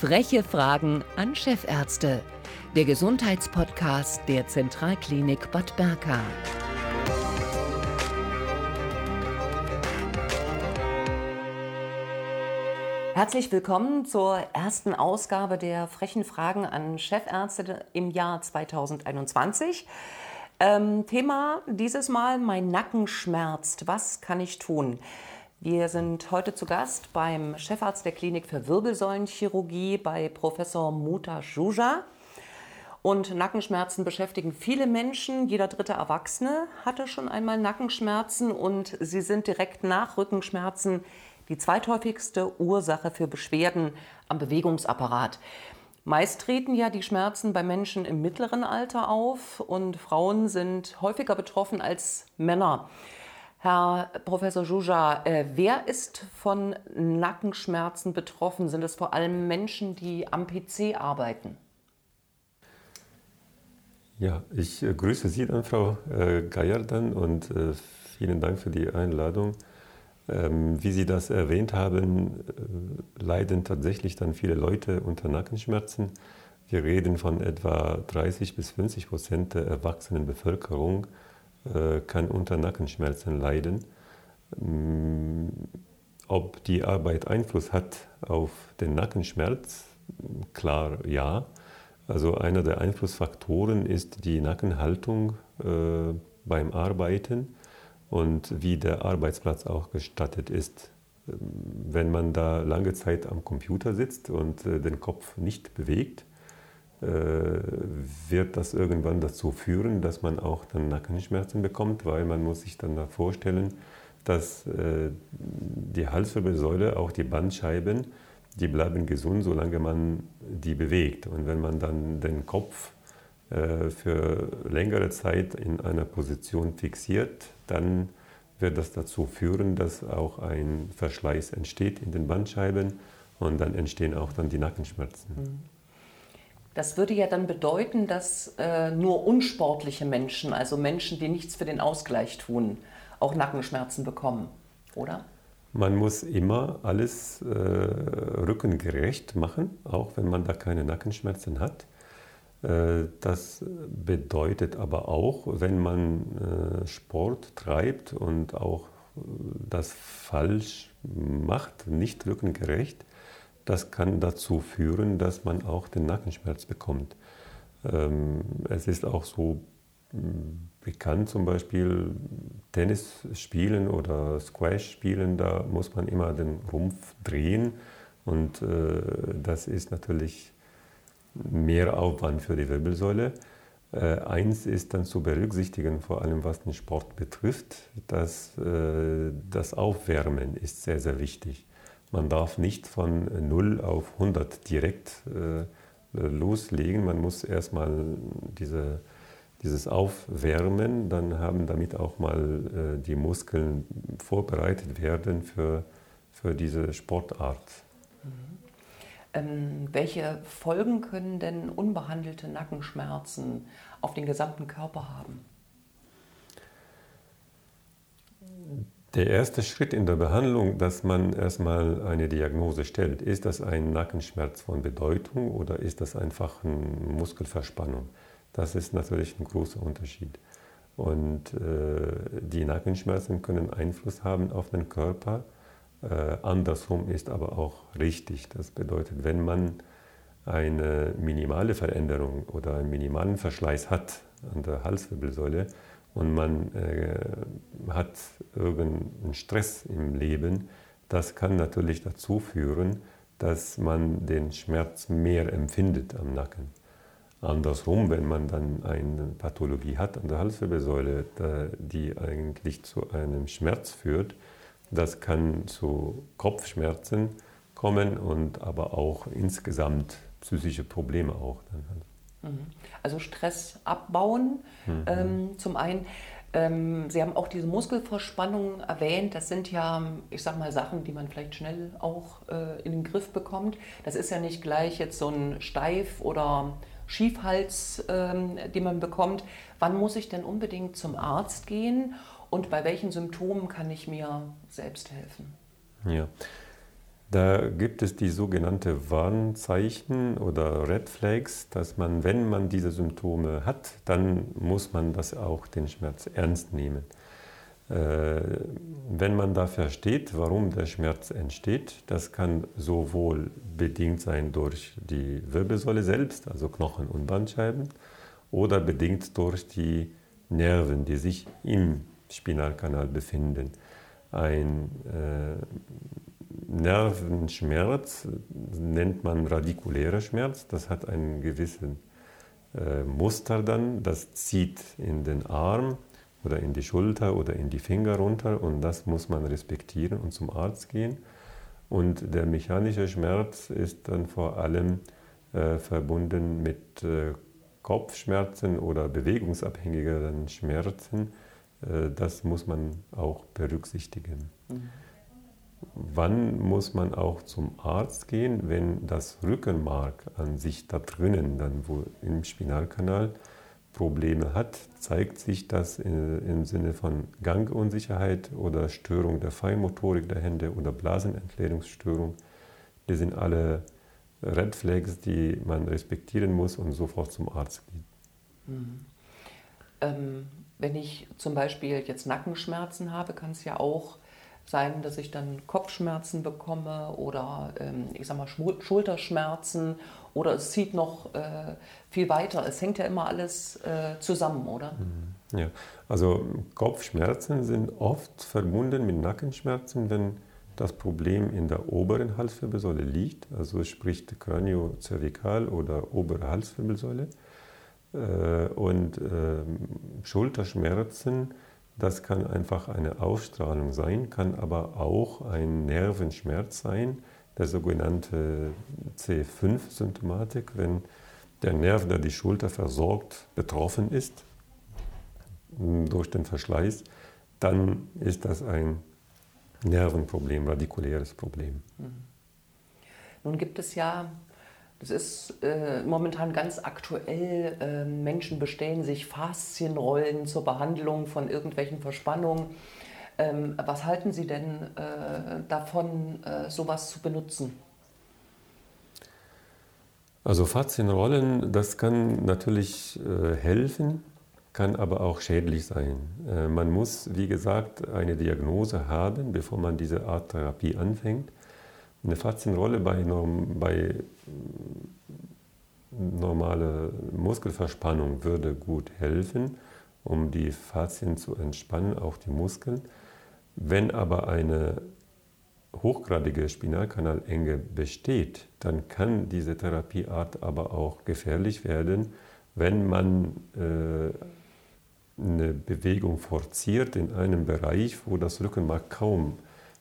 Freche Fragen an Chefärzte. Der Gesundheitspodcast der Zentralklinik Bad Berka. Herzlich willkommen zur ersten Ausgabe der Frechen Fragen an Chefärzte im Jahr 2021. Ähm, Thema dieses Mal, mein Nacken schmerzt. Was kann ich tun? Wir sind heute zu Gast beim Chefarzt der Klinik für Wirbelsäulenchirurgie bei Professor Muta Juja. Und Nackenschmerzen beschäftigen viele Menschen. Jeder dritte Erwachsene hatte schon einmal Nackenschmerzen und sie sind direkt nach Rückenschmerzen die zweithäufigste Ursache für Beschwerden am Bewegungsapparat. Meist treten ja die Schmerzen bei Menschen im mittleren Alter auf und Frauen sind häufiger betroffen als Männer. Herr Professor Juja, äh, wer ist von Nackenschmerzen betroffen? Sind es vor allem Menschen, die am PC arbeiten? Ja, ich äh, grüße Sie dann, Frau äh, Geierdan, und äh, vielen Dank für die Einladung. Ähm, wie Sie das erwähnt haben, leiden tatsächlich dann viele Leute unter Nackenschmerzen. Wir reden von etwa 30 bis 50 Prozent der erwachsenen Bevölkerung kann unter Nackenschmerzen leiden. Mm, ob die Arbeit Einfluss hat auf den Nackenschmerz? Klar, ja. Also einer der Einflussfaktoren ist die Nackenhaltung äh, beim Arbeiten und wie der Arbeitsplatz auch gestattet ist. Ähm, wenn man da lange Zeit am Computer sitzt und äh, den Kopf nicht bewegt, äh, wird das irgendwann dazu führen, dass man auch dann Nackenschmerzen bekommt, weil man muss sich dann da vorstellen, dass äh, die Halswirbelsäule, auch die Bandscheiben, die bleiben gesund, solange man die bewegt. Und wenn man dann den Kopf äh, für längere Zeit in einer Position fixiert, dann wird das dazu führen, dass auch ein Verschleiß entsteht in den Bandscheiben und dann entstehen auch dann die Nackenschmerzen. Mhm. Das würde ja dann bedeuten, dass äh, nur unsportliche Menschen, also Menschen, die nichts für den Ausgleich tun, auch Nackenschmerzen bekommen, oder? Man muss immer alles äh, rückengerecht machen, auch wenn man da keine Nackenschmerzen hat. Äh, das bedeutet aber auch, wenn man äh, Sport treibt und auch äh, das falsch macht, nicht rückengerecht, das kann dazu führen, dass man auch den Nackenschmerz bekommt. Ähm, es ist auch so bekannt, zum Beispiel Tennis spielen oder Squash spielen, da muss man immer den Rumpf drehen und äh, das ist natürlich mehr Aufwand für die Wirbelsäule. Äh, eins ist dann zu berücksichtigen, vor allem was den Sport betrifft, dass äh, das Aufwärmen ist sehr, sehr wichtig. Man darf nicht von 0 auf 100 direkt äh, loslegen. Man muss erstmal diese, dieses Aufwärmen, dann haben damit auch mal äh, die Muskeln vorbereitet werden für, für diese Sportart. Mhm. Ähm, welche Folgen können denn unbehandelte Nackenschmerzen auf den gesamten Körper haben? Der erste Schritt in der Behandlung, dass man erstmal eine Diagnose stellt, ist das ein Nackenschmerz von Bedeutung oder ist das einfach eine Muskelverspannung? Das ist natürlich ein großer Unterschied. Und äh, die Nackenschmerzen können Einfluss haben auf den Körper. Äh, andersrum ist aber auch richtig. Das bedeutet, wenn man eine minimale Veränderung oder einen minimalen Verschleiß hat an der Halswirbelsäule, und man äh, hat irgendeinen Stress im Leben, das kann natürlich dazu führen, dass man den Schmerz mehr empfindet am Nacken. Andersrum, wenn man dann eine Pathologie hat an der Halswirbelsäule, die eigentlich zu einem Schmerz führt, das kann zu Kopfschmerzen kommen und aber auch insgesamt psychische Probleme auch. Dann. Mhm. Also Stress abbauen. Mhm. Ähm, zum einen, ähm, Sie haben auch diese Muskelverspannung erwähnt. Das sind ja, ich sag mal, Sachen, die man vielleicht schnell auch äh, in den Griff bekommt. Das ist ja nicht gleich jetzt so ein Steif- oder Schiefhals, ähm, den man bekommt. Wann muss ich denn unbedingt zum Arzt gehen und bei welchen Symptomen kann ich mir selbst helfen? Ja. Da gibt es die sogenannte Warnzeichen oder Red Flags, dass man, wenn man diese Symptome hat, dann muss man das auch den Schmerz ernst nehmen. Äh, wenn man da versteht, warum der Schmerz entsteht, das kann sowohl bedingt sein durch die Wirbelsäule selbst, also Knochen und Bandscheiben, oder bedingt durch die Nerven, die sich im Spinalkanal befinden. Ein äh, Nervenschmerz nennt man radikulärer Schmerz. Das hat einen gewissen äh, Muster dann. Das zieht in den Arm oder in die Schulter oder in die Finger runter und das muss man respektieren und zum Arzt gehen. Und der mechanische Schmerz ist dann vor allem äh, verbunden mit äh, Kopfschmerzen oder bewegungsabhängigeren Schmerzen. Äh, das muss man auch berücksichtigen. Mhm. Wann muss man auch zum Arzt gehen, wenn das Rückenmark an sich da drinnen, dann wo im Spinalkanal Probleme hat, zeigt sich das im Sinne von Gangunsicherheit oder Störung der Feinmotorik der Hände oder Blasenentleerungsstörung. Die sind alle Red Flags, die man respektieren muss und sofort zum Arzt geht. Mhm. Ähm, wenn ich zum Beispiel jetzt Nackenschmerzen habe, kann es ja auch sein, dass ich dann Kopfschmerzen bekomme oder ähm, ich sag mal Schulterschmerzen oder es zieht noch äh, viel weiter. Es hängt ja immer alles äh, zusammen, oder? Mhm. Ja, also Kopfschmerzen sind oft verbunden mit Nackenschmerzen, wenn das Problem in der oberen Halswirbelsäule liegt, also sprich Kraniocervikal oder obere Halswirbelsäule. Äh, und ähm, Schulterschmerzen das kann einfach eine Ausstrahlung sein, kann aber auch ein Nervenschmerz sein, der sogenannte C5-Symptomatik, wenn der Nerv, der die Schulter versorgt, betroffen ist durch den Verschleiß, dann ist das ein Nervenproblem, radikuläres Problem. Mhm. Nun gibt es ja das ist äh, momentan ganz aktuell. Äh, Menschen bestellen sich Faszienrollen zur Behandlung von irgendwelchen Verspannungen. Ähm, was halten Sie denn äh, davon, äh, sowas zu benutzen? Also Faszienrollen, das kann natürlich äh, helfen, kann aber auch schädlich sein. Äh, man muss, wie gesagt, eine Diagnose haben, bevor man diese Art Therapie anfängt. Eine Faszienrolle bei, bei normale Muskelverspannung würde gut helfen, um die Faszien zu entspannen, auch die Muskeln. Wenn aber eine hochgradige Spinalkanalenge besteht, dann kann diese Therapieart aber auch gefährlich werden, wenn man äh, eine Bewegung forciert in einem Bereich, wo das Rückenmark kaum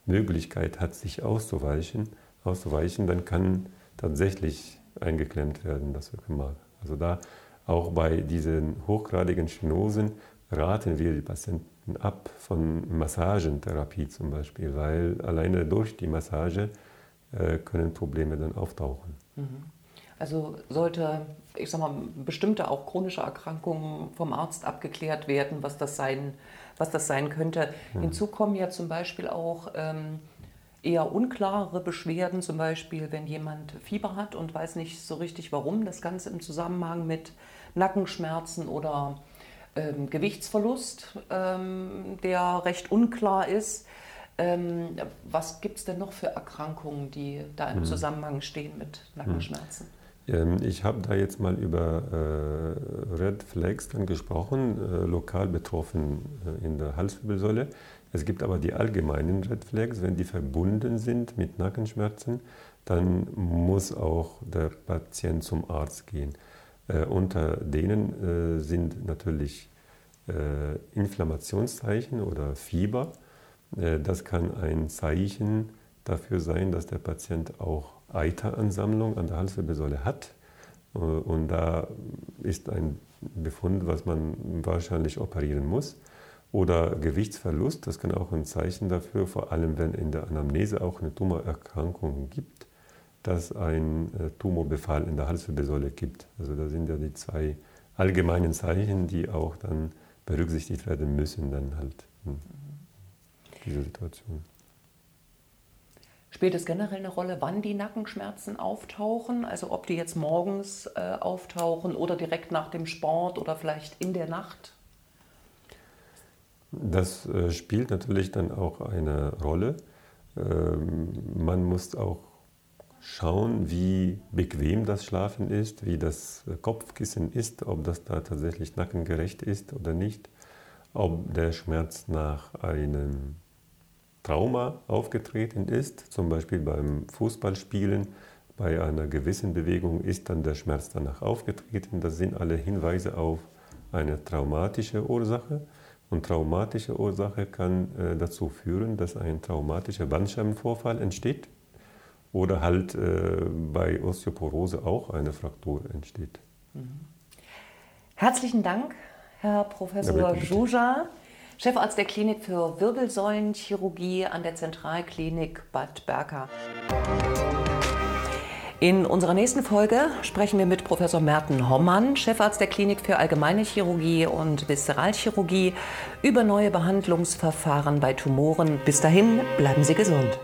Möglichkeit hat, sich auszuweichen, auszuweichen dann kann tatsächlich eingeklemmt werden, das Rückenmark. Also da auch bei diesen hochgradigen Stenosen raten wir die Patienten ab von Massagentherapie zum Beispiel, weil alleine durch die Massage äh, können Probleme dann auftauchen. Mhm. Also sollte, ich sag mal, bestimmte auch chronische Erkrankungen vom Arzt abgeklärt werden, was das sein, was das sein könnte. Mhm. Hinzu kommen ja zum Beispiel auch ähm, eher unklare Beschwerden, zum Beispiel wenn jemand Fieber hat und weiß nicht so richtig warum, das Ganze im Zusammenhang mit Nackenschmerzen oder ähm, Gewichtsverlust, ähm, der recht unklar ist. Ähm, was gibt es denn noch für Erkrankungen, die da im mhm. Zusammenhang stehen mit Nackenschmerzen? Mhm. Ich habe da jetzt mal über äh, Red Flags dann gesprochen, äh, lokal betroffen äh, in der Halswirbelsäule. Es gibt aber die allgemeinen Red Flags, wenn die verbunden sind mit Nackenschmerzen, dann muss auch der Patient zum Arzt gehen. Äh, unter denen äh, sind natürlich äh, Inflammationszeichen oder Fieber. Das kann ein Zeichen dafür sein, dass der Patient auch Eiteransammlung an der Halswirbelsäule hat. Äh, und da ist ein Befund, was man wahrscheinlich operieren muss. Oder Gewichtsverlust, das kann auch ein Zeichen dafür, vor allem wenn in der Anamnese auch eine Tumorerkrankung gibt, dass ein äh, Tumorbefall in der Halswirbelsäule gibt. Also da sind ja die zwei allgemeinen Zeichen, die auch dann berücksichtigt werden müssen, dann halt in dieser Situation. Spielt es generell eine Rolle, wann die Nackenschmerzen auftauchen? Also ob die jetzt morgens äh, auftauchen oder direkt nach dem Sport oder vielleicht in der Nacht? Das äh, spielt natürlich dann auch eine Rolle. Ähm, man muss auch schauen, wie bequem das Schlafen ist, wie das Kopfkissen ist, ob das da tatsächlich nackengerecht ist oder nicht, ob der Schmerz nach einem Trauma aufgetreten ist, zum Beispiel beim Fußballspielen, bei einer gewissen Bewegung ist dann der Schmerz danach aufgetreten. Das sind alle Hinweise auf eine traumatische Ursache. Und traumatische Ursache kann äh, dazu führen, dass ein traumatischer Bandscheibenvorfall entsteht oder halt äh, bei Osteoporose auch eine Fraktur entsteht. Mhm. Herzlichen Dank, Herr Professor ja, Juja, Chefarzt der Klinik für Wirbelsäulenchirurgie an der Zentralklinik Bad Berka. In unserer nächsten Folge sprechen wir mit Professor Merten Hommann, Chefarzt der Klinik für Allgemeine Chirurgie und Viszeralchirurgie, über neue Behandlungsverfahren bei Tumoren. Bis dahin, bleiben Sie gesund.